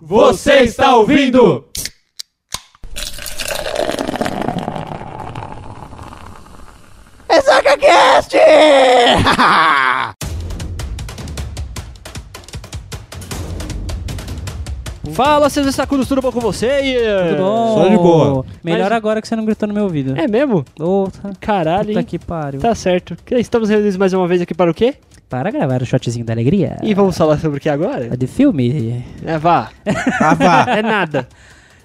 Você está ouvindo? EsagaCast! Fala, seus sacudos, tudo bom com você? Tudo bom? Só de boa. Melhor Mas- agora que você não gritou no meu ouvido. É mesmo? Ô, tá- Caralho, puta hein? que pariu. Tá certo. Estamos reunidos mais uma vez aqui para o quê? Para gravar o shotzinho da alegria. E vamos falar sobre o que agora? É de filme. É, vá. Ah, vá. É nada.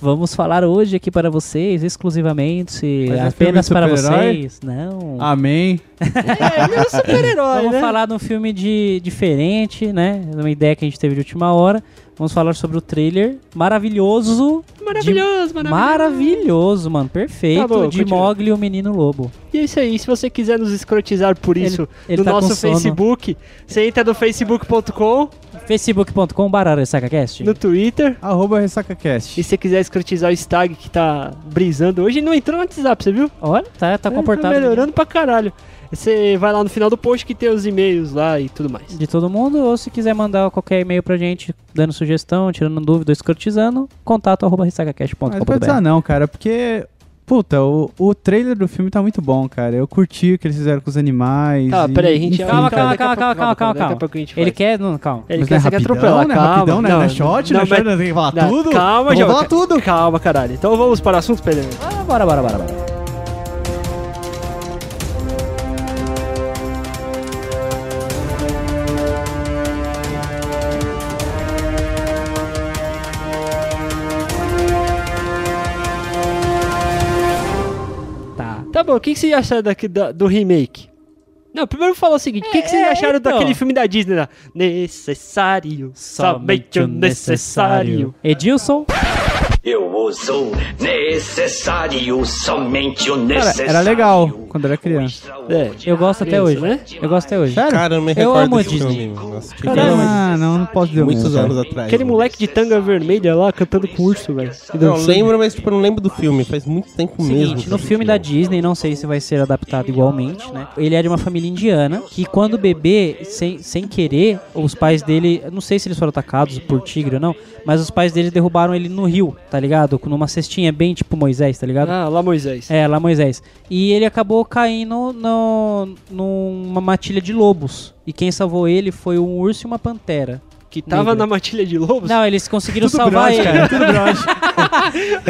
Vamos falar hoje aqui para vocês, exclusivamente, Mas é apenas filme para vocês. Não. Amém. É, meu super-herói, Vamos né? falar de um filme de, diferente, né? Uma ideia que a gente teve de última hora. Vamos falar sobre o trailer maravilhoso. Maravilhoso, de- maravilhoso. maravilhoso, mano. Perfeito. Tá bom, de continua. Mogli e o Menino Lobo. E é isso aí. Se você quiser nos escrotizar por Ele- isso ele no tá nosso. Facebook, você entra no facebook.com, facebook.com barra SacaCast. no Twitter. Arroba E RessacaCast. se você quiser escrotizar o Stag que tá brisando hoje, não entrou no WhatsApp, você viu? Olha, tá, tá É, comportado. Tá melhorando pra caralho. Você vai lá no final do post que tem os e-mails lá e tudo mais. de todo mundo, ou se quiser mandar qualquer e-mail pra gente, dando sugestão, tirando dúvida, escrotizando, contato arroba não pode ressacacast.com.br. dizer não, cara, porque... Puta, o, o trailer do filme tá muito bom, cara. Eu curti o que eles fizeram com os animais. Tá, e- peraí, a gente... enfim, Calma, calma, calma, calma, calma, calma. pouco a gente Ele quer. Não, calma. Ele Mas quer, não é rapidão, atropelar, né? calma. Rapidão, né? Não é shot, não é shot, mas- tem que falar não, tudo. Calma, João. falar tudo. Calma, caralho. Então vamos para o assunto, Pedro. Ah, bora, bora, bora, bora. Tá. Bom, o que, que vocês acharam daqui, da- do remake? Não, primeiro fala o seguinte, o que, que vocês É, acharam então. daquele filme da Disney lá? Necessário, somente o necessário. Edilson, Eu necessário, somente o necessário. era legal quando era criança. É, eu gosto até Criança, hoje. né? Eu gosto até hoje. Sério? Cara, eu não me Eu recordo amo desse Disney. filme. Assisti Caralho, Ah, não, não posso dizer muitos mesmo, cara. anos atrás. Aquele mano. moleque de tanga vermelha lá cantando com urso, velho. E Não, dançando. lembro, mas tipo, eu não lembro do filme. Faz muito tempo mesmo. Seguinte, que no filme da Disney, não sei se vai ser adaptado igualmente, né? Ele é de uma família indiana que quando bebê, sem, sem querer, os pais dele, não sei se eles foram atacados por tigre ou não, mas os pais dele derrubaram ele no rio, tá ligado? Numa cestinha bem tipo Moisés, tá ligado? Ah, lá Moisés. É, lá Moisés. E ele acabou caindo no, numa matilha de lobos. E quem salvou ele foi um urso e uma pantera. Que tava Negra. na matilha de lobos? Não, eles conseguiram Tudo salvar broche, ele. cara, tudo broche.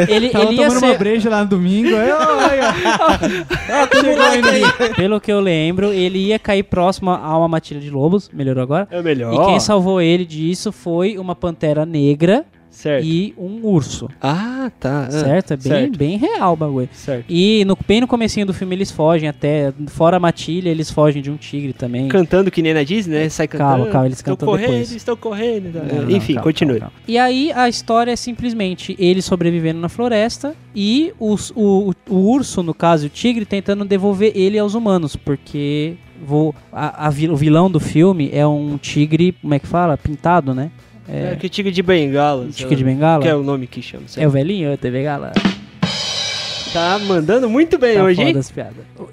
Ele, Tava ele ia tomando uma ser, breja lá no domingo. aí, olha, Ah, chegou ainda. Pelo que eu lembro, ele ia cair próximo a uma matilha de lobos, melhorou agora. É melhor. E quem salvou ele disso foi uma pantera negra Certo. e um urso. Ah, tá. ah, certo? É bem, certo. bem real o bagulho. Certo. E no, bem no comecinho do filme eles fogem até, fora a matilha, eles fogem de um tigre também. Cantando que nem na Disney, né? Sai cantando. Calma, calma, eles cantam correndo, depois. estão correndo. tá? Não, não, Enfim, calma, continue. calma, calma. E aí a história é simplesmente ele sobrevivendo na floresta e os- o, o, o urso, no caso, o tigre, tentando devolver ele aos humanos, porque vou, a, a o vilão do filme é um tigre, como é que fala? Pintado, né? É, É, que tigre de bengala. tigre de bengala. Que é o nome que chama. sei É o velhinho, é TV Gala. Tá mandando muito bem Tá hoje, hein?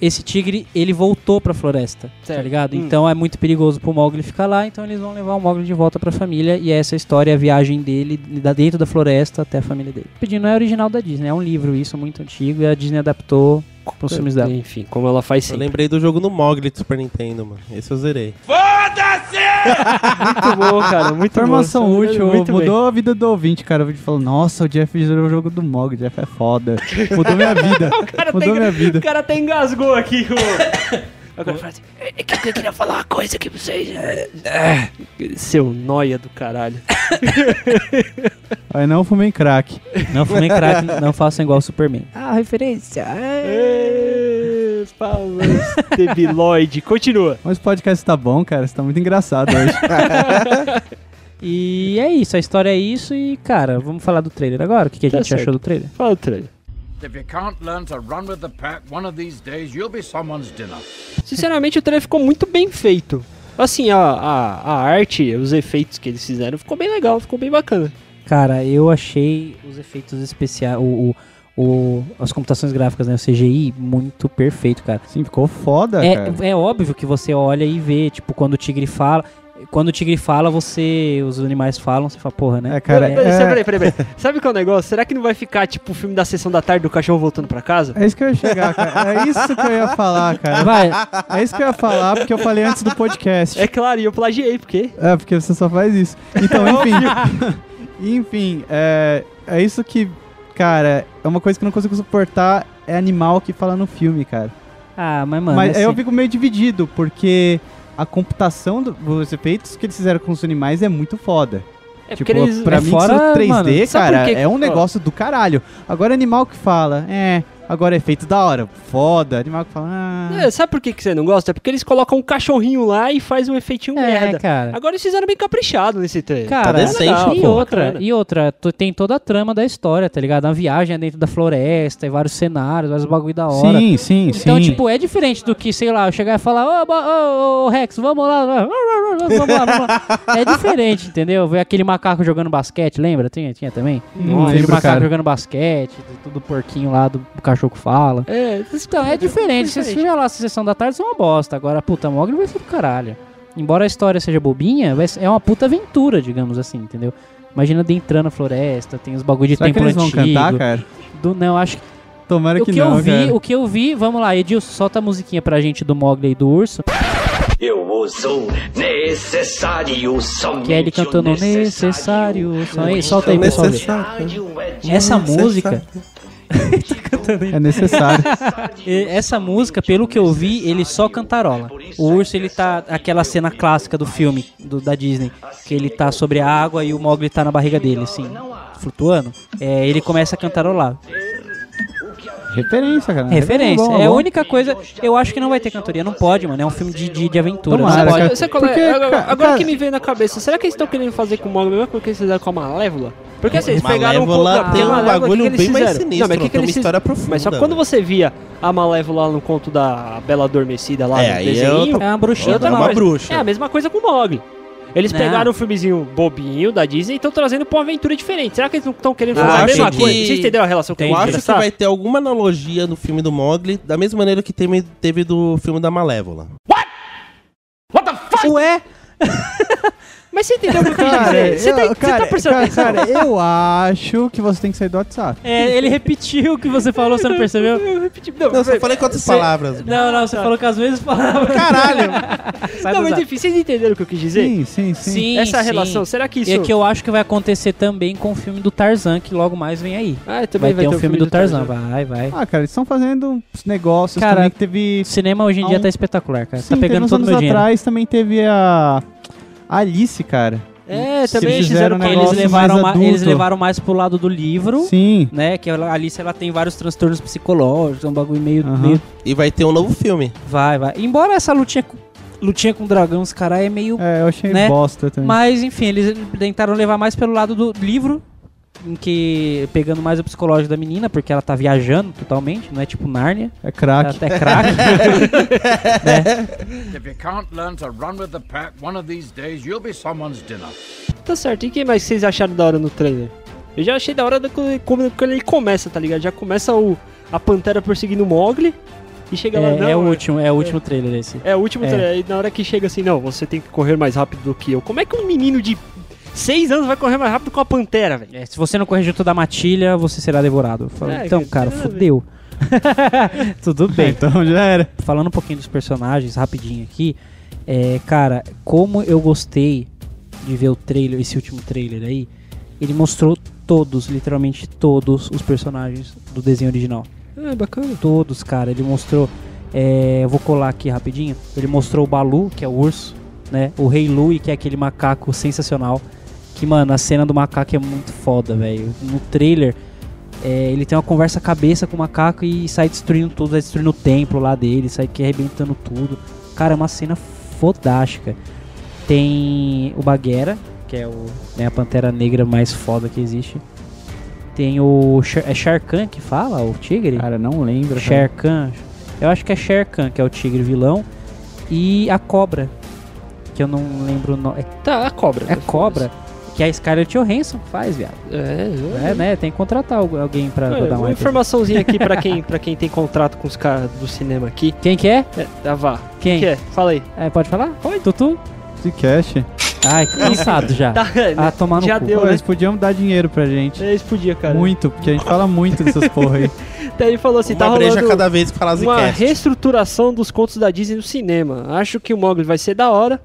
Esse tigre, ele voltou pra floresta, tá Certo. ligado? Hum. Então é muito perigoso pro Mogli ficar lá, então eles vão levar o Mogli de volta pra família e essa história é a viagem dele da dentro da floresta até a família dele. Pedindo não é original da Disney, é um livro isso muito antigo e a Disney adaptou pros filmes dela. Enfim, como ela faz Eu sempre. lembrei do jogo no Mogli do Super Nintendo, mano. Esse eu zerei. Muito bom, cara. Muito Informação bom. útil, Muito bem. mudou a vida do ouvinte, cara. O ouvinte falou, nossa, o Jeff zerou o jogo do Mog, o Jeff é foda. Mudou minha vida. cara mudou tem- minha vida. O cara até engasgou aqui. O... Agora fala assim, é que eu queria falar uma coisa aqui pra vocês. É, é, Seu noia do caralho. Aí não fumei crack. Não fumem crack, não façam igual o Superman. Ah, referência. é. Ê, Palmas debiloide. Continua. Mas o podcast tá bom, cara. Você tá muito engraçado hoje. E é isso, a história é isso e, cara, vamos falar do trailer agora? O que, que a Tá gente certo. achou do trailer? Fala o trailer. If you can't learn to run with the pack, one of these days you'll be someone's dinner. Sinceramente, o trailer ficou muito bem feito. Assim, a, a, a arte, os efeitos que eles fizeram, ficou bem legal, ficou bem bacana. Cara, eu achei os efeitos especiais, o, o, o- as computações gráficas, né, o CGI, muito perfeito, cara. Sim, ficou foda, cara. É, é óbvio que você olha e vê, tipo, quando o tigre fala. Quando o tigre fala, você. Os animais falam, você fala, porra, né? É, cara, Peraí, é, peraí, peraí, peraí. Sabe qual é o negócio? Será que não vai ficar tipo o filme da sessão da tarde do cachorro voltando pra casa? é isso que eu ia chegar, cara. É isso que eu ia falar, cara. Vai. É isso que eu ia falar, porque eu falei antes do podcast. É claro, e eu plagiei, porque. É, porque você só faz isso. Então, enfim. enfim, é, é isso que, cara, é uma coisa que eu não consigo suportar. É animal que fala no filme, cara. Ah, mas, mano. Mas assim, aí eu fico meio dividido, porque a computação do- dos efeitos que eles fizeram com os animais é muito foda. É tipo, eles. pra é mim, fora, isso 3D, mano, cara, é um negócio do caralho. Agora, animal que fala, é, agora efeito da hora, foda. Animal que fala, ah. É, sabe por que, que você não gosta? É porque eles colocam um cachorrinho lá e faz um efeitinho É, merda. cara. Agora eles fizeram bem caprichado nesse trailer. Cara, decente, legal. e pô. outra, Bacana. e outra, tem toda a trama da história, tá ligado? Uma viagem dentro da floresta, e vários cenários, vários bagulho da hora. Sim, sim, Então, sim. tipo, é diferente do que, sei lá, eu chegar e falar, ô, bo- ô, ô, Rex, vamos lá, vamos lá, vamos lá. É diferente, entendeu? Ver aquele macaco jogando basquete, lembra? Tinha, tinha também? Não aquele lembro, macaco cara. jogando basquete, do- tudo porquinho lá, do, do cachorro que fala. É, Então, é diferente. Se você lá a sessão da tarde, é uma bosta. Agora, puta, Mogli vai ser do caralho. Embora a história seja bobinha, é uma puta aventura, digamos assim, entendeu? Imagina de entrar na floresta, tem os bagulho de Será que templo eles vão antigo. cantar, cara? Do, não, acho que Tomara o que, que não, eu vi, cara. o que eu vi, vamos lá, Edilson, solta a musiquinha pra gente do Mogli e do urso, Eu sou necessário somente que é ele cantando o necessário. Só aí, solta aí, pessoal. ver. Essa música, É necessário. e- essa música, pelo que eu vi, ele só cantarola. O urso, ele tá aquela cena clássica do filme do- da Disney, que ele tá sobre a água e o Mogli tá na barriga dele, assim, flutuando. É, ele começa a cantarolar. Referência, cara. Referência. bom, É a bom. única coisa. Eu acho que não vai ter cantoria. Não pode, mano. É um filme de, de, de aventura. Tomara, não pode. cara. Você coloca- Porque, agora ca- agora cara- que me veio na cabeça, será que eles estão querendo fazer com o Mogli coisa que eles fizeram com a Malévola? Porque assim, eles pegaram um pouco- tem a um bagulho que eles bem mais fizeram? sinistro, Não, mas que que tem uma eles história profunda. Mas só que quando você via a Malévola no conto da Bela Adormecida lá É, no desenho, eu tô- É uma bruxinha outra É uma coisa. bruxa. É a mesma coisa com o Mogli. Eles Não. pegaram o filmezinho bobinho da Disney e estão trazendo pra uma aventura diferente. Será que eles não estão querendo fazer a mesma que- coisa? Vocês entenderam a relação que Tem. eu acho que vai ter alguma analogia no filme do Mogli, da mesma maneira que teve, teve do filme da Malévola. Ué? Mas você entendeu o que eu quis dizer? Você, eu- tem, você cara, tá prestando cara, atenção? cara, eu acho que você tem que sair do WhatsApp. É, ele repetiu o que você falou, você não percebeu? Eu repeti- Não, Não, mas- falei com outras Você- palavras. Não, não, você falou que às vezes falava. Caralho! Sai não, mas enfim, vocês entenderam o que eu quis dizer? Sim, sim, sim. Sim, Essa sim. relação, será que isso... E é que eu acho que vai acontecer também com o filme do Tarzan, que logo mais vem aí. Ah, também Vai, ter um o filme do Tarzan, vai, vai. Ah, cara, eles estão fazendo negócios Cara, também que teve... O cinema hoje em dia um- tá espetacular, cara. Sim, tá pegando todo o meu dinheiro. atrás também teve a... Alice, cara. É, também eles fizeram fizeram um Eles levaram, mais ma- eles levaram mais pro lado do livro, Sim. né? Que a Alice ela tem vários transtornos psicológicos, é um bagulho meio, Aham. meio- E vai ter um novo filme. Vai, vai. Embora essa lutinha com, lutinha com dragão, os caras é meio. É, eu achei Né? bosta também. Mas enfim, eles tentaram levar mais pelo lado do livro. Em que. Pegando mais o psicológico da menina, porque ela tá viajando totalmente, não é tipo Nárnia. É Ela craque. até craque. né? If you can't learn to run with the pack, one of these days you'll be someone's dinner. Tá certo. E o que mais vocês acharam da hora no trailer? Eu já achei da hora da- quando quando ele começa, tá ligado? Já começa o, a Pantera perseguindo o Mogli e chega lá, não... É, é o último, é o último trailer esse. É o último É. trailer. E na hora que chega assim, não, você tem que correr mais rápido do que eu. Como é que um menino de 6 anos vai correr mais rápido com a Pantera, velho? É, se você não corrigir toda a matilha, você será devorado. Eu falei, É, então, cara, fudeu. Tudo bem. Então já era. falando um pouquinho dos personagens rapidinho aqui, é, cara, como eu gostei de ver o trailer, esse último trailer aí, ele mostrou todos, literalmente todos os personagens do desenho original. É, bacana. Todos, cara, ele mostrou. é, eu vou colar aqui rapidinho. Ele mostrou o Balu, que é o urso, né? O Rei Louie, que é aquele macaco sensacional. Que, mano, a cena do macaco é muito foda, velho. No trailer, é, ele tem uma conversa cabeça com o macaco e sai destruindo tudo, sai destruindo o templo lá dele, sai que arrebentando tudo. Cara, é uma cena fodástica. Tem o Bagheera, que é o, né, a pantera negra mais foda que existe. Tem o. É Shere Khan que fala, o tigre? Cara, não lembro. Shere Khan. Eu acho que é Shere Khan, que é o tigre vilão. E a cobra, que eu não lembro o nome. É, Tá, a cobra. é cobra, que é a Scarlett Johansson que faz, viado. É, É, né? Tem que contratar algu- alguém pra, pra dar uma uma. informaçãozinha aqui pra quem, pra quem tem contrato com os caras do cinema aqui. Quem que é? É, vá. Quem? que é? Fala aí. É, pode falar? Pode. Tutu? de cast. Ai, cansado já. Tá, Ah, tomar no Já cu. deu, Pô, né? eles podiam dar dinheiro pra gente. Eles podiam, cara. Muito, porque a gente fala muito dessas porra aí. Então ele falou assim, tá Uma breja rolando cada vez que fala uma reestruturação dos contos da Disney no cinema. Acho que o Mogli vai ser da hora.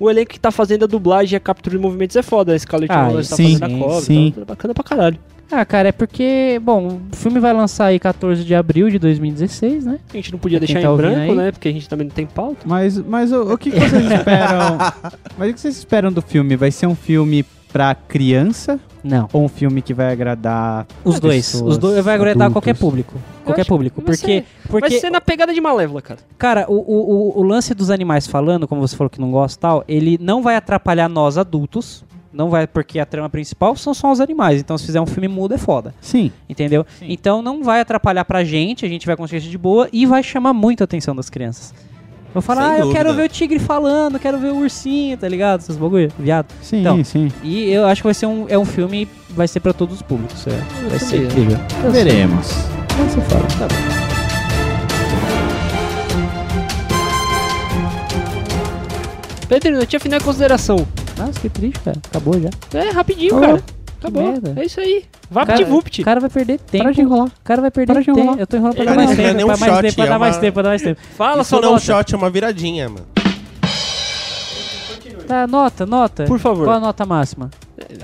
O elenco que tá fazendo a dublagem e a captura de movimentos é foda. A Scarlett Ah, Johansson tá sim, fazendo a cobra. sim. Tá, tá bacana pra caralho. Ah, cara, é porque, bom, o filme vai lançar aí 14 de abril de 2016, né? A gente não podia deixar tá em branco, aí. né? Porque a gente também não tem pauta. Mas, mas o, o que, que vocês esperam? Mas o que vocês esperam do filme? Vai ser um filme pra criança Não. ou um filme que vai agradar Os dois. Os dois vai agradar adultos? qualquer público. Qualquer acho público. Porque, ser- porque Vai ser na pegada de Malévola, cara. cara, o, o, o- o lance dos animais falando, como você falou que não gosta e tal, ele não vai atrapalhar nós adultos. Não vai, porque a trama principal são só os animais. Então, se fizer um filme mudo, é foda. Sim. Entendeu? Então, não vai atrapalhar pra gente. A gente vai conseguir de boa e vai chamar muito a atenção das crianças. Vou falar, Sem ah, eu dúvida. quero ver o tigre falando, quero ver o ursinho, tá ligado? Esses bagulho, viado. Sim, Então, sim. E eu acho que vai ser um, é um filme, vai ser pra todos os públicos. É. Vai ser incrível. Veremos. Como você fala? Tá bom. Pedro, não tinha final em consideração. Nossa, que triste, cara. Acabou já. É, rapidinho, Oh, cara. Acabou. merda. É isso aí. Vapt Cara, vupt. O cara vai perder tempo. Para de enrolar. O cara vai perder tempo. enrolar. Eu tô enrolando pra dar mais é tempo, pra mais shot, tempo, pra é dar mais tempo, pra dar mais tempo. Fala sua não é um shot, é uma viradinha, mano. Tá, nota, nota. Por favor. Qual a nota máxima?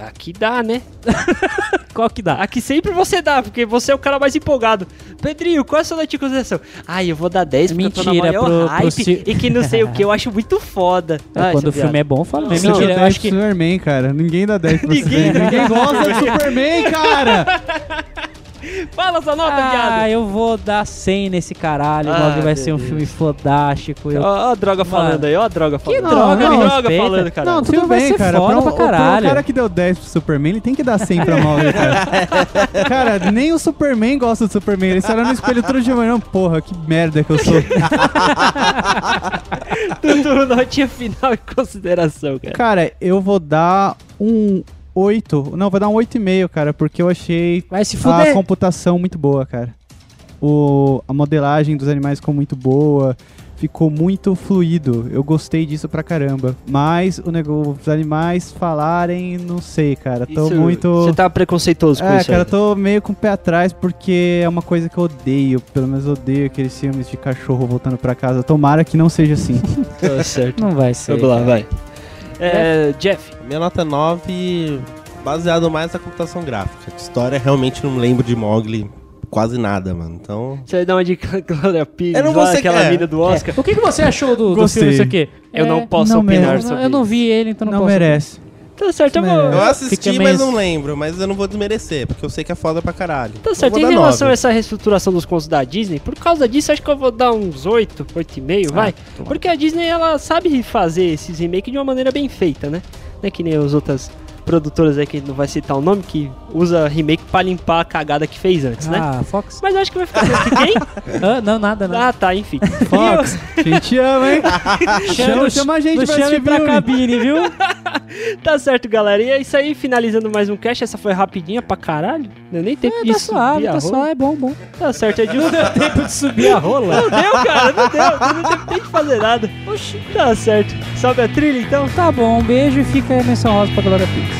Aqui dá, né? Qual que dá? Aqui sempre você dá, porque você é o cara mais empolgado. Pedrinho, qual é a sua nota de consideração? Ai, eu vou dar 10 porque eu tô na Mentira, maior pro- pro hype ci- e que não sei o que, eu acho muito foda. É, Ai, quando o filme viado. é bom, eu falo. Não, mesmo. Mentira, eu acho 10 que. pro Superman, cara. Ninguém dá 10 pro Ninguém Ninguém gosta do Superman, cara! Fala sua nota, Ah, viado. eu vou dar 100 nesse caralho. Ah, vai ser um filme fodástico. Eu... Ó, ó a droga falando aí, ó a droga falando. droga, Ó a me droga respeita. falando, cara. Não, tudo vai bem, ser cara. foda Pra um- pra caralho. O cara que deu 10 pro Superman, ele tem que dar 100 pra Marvel, cara. cara, nem o Superman gosta do Superman. Ele sai lá no espelho todo dia, mas não, porra, que merda que eu sou. Tudo notinha final em consideração, cara. cara, eu vou dar um 8. Não, vou dar um 8,5, cara, porque eu achei Vai se a computação muito boa, cara. O, a modelagem dos animais ficou muito boa. Ficou muito fluido. Eu gostei disso pra caramba. Mas o negócio, os animais falarem, não sei, cara. Tô Isso- muito. Você tá preconceituoso com É, isso cara, eu aí. tô meio com o pé atrás porque é uma coisa que eu odeio. Pelo menos odeio aqueles filmes de cachorro voltando pra casa. Tomara que não seja assim. Tá certo. Não vai ser. Vamos lá, vai. É, Jeff, Minha nota é 9, baseado mais na computação gráfica. De história, realmente não lembro de Mogli quase nada, mano. Então. você vai dar uma dica Glória Pires, Eu não lá, aquela é. mina do Oscar. O que, que você achou do, do filme isso aqui? Eu É, não posso não opinar mesmo. eu, sobre eu não vi ele, então não, Não posso. merece. Tá certo, eu vou... Eu assisti, fica mas meio- não lembro. Mas eu não vou desmerecer, porque eu sei que é foda pra caralho. Tá Eu certo, vou em dar relação a nove. essa reestruturação dos contos da Disney, por causa disso, acho que eu vou dar uns 8, 8,5, vai. toma. Porque a Disney, ela sabe fazer esses remakes de uma maneira bem feita, né? Não é que nem as outras produtoras aí, que não vai citar o nome, que usa remake pra limpar a cagada que fez antes, né? Ah, Fox? Mas eu acho que vai ficar... Que Quem? Ah, não, nada, nada. Ah, tá, enfim. Fox, a gente ama, hein? chama, chama a gente não pra chame pra filme. cabine, viu? Tá certo, galera. E é isso aí, finalizando mais um cast. Essa foi rapidinha pra caralho. Não nem tempo de tá subir suave, a tá rola. suave, é bom, bom. Tá certo, Edilson. Tempo de subir a rola. Não deu, cara, não deu. Não deu nem de fazer nada. Oxi. Tá certo. Sobe a trilha, então. Tá bom, um beijo e fica aí a menção rosa pra Glória Pires.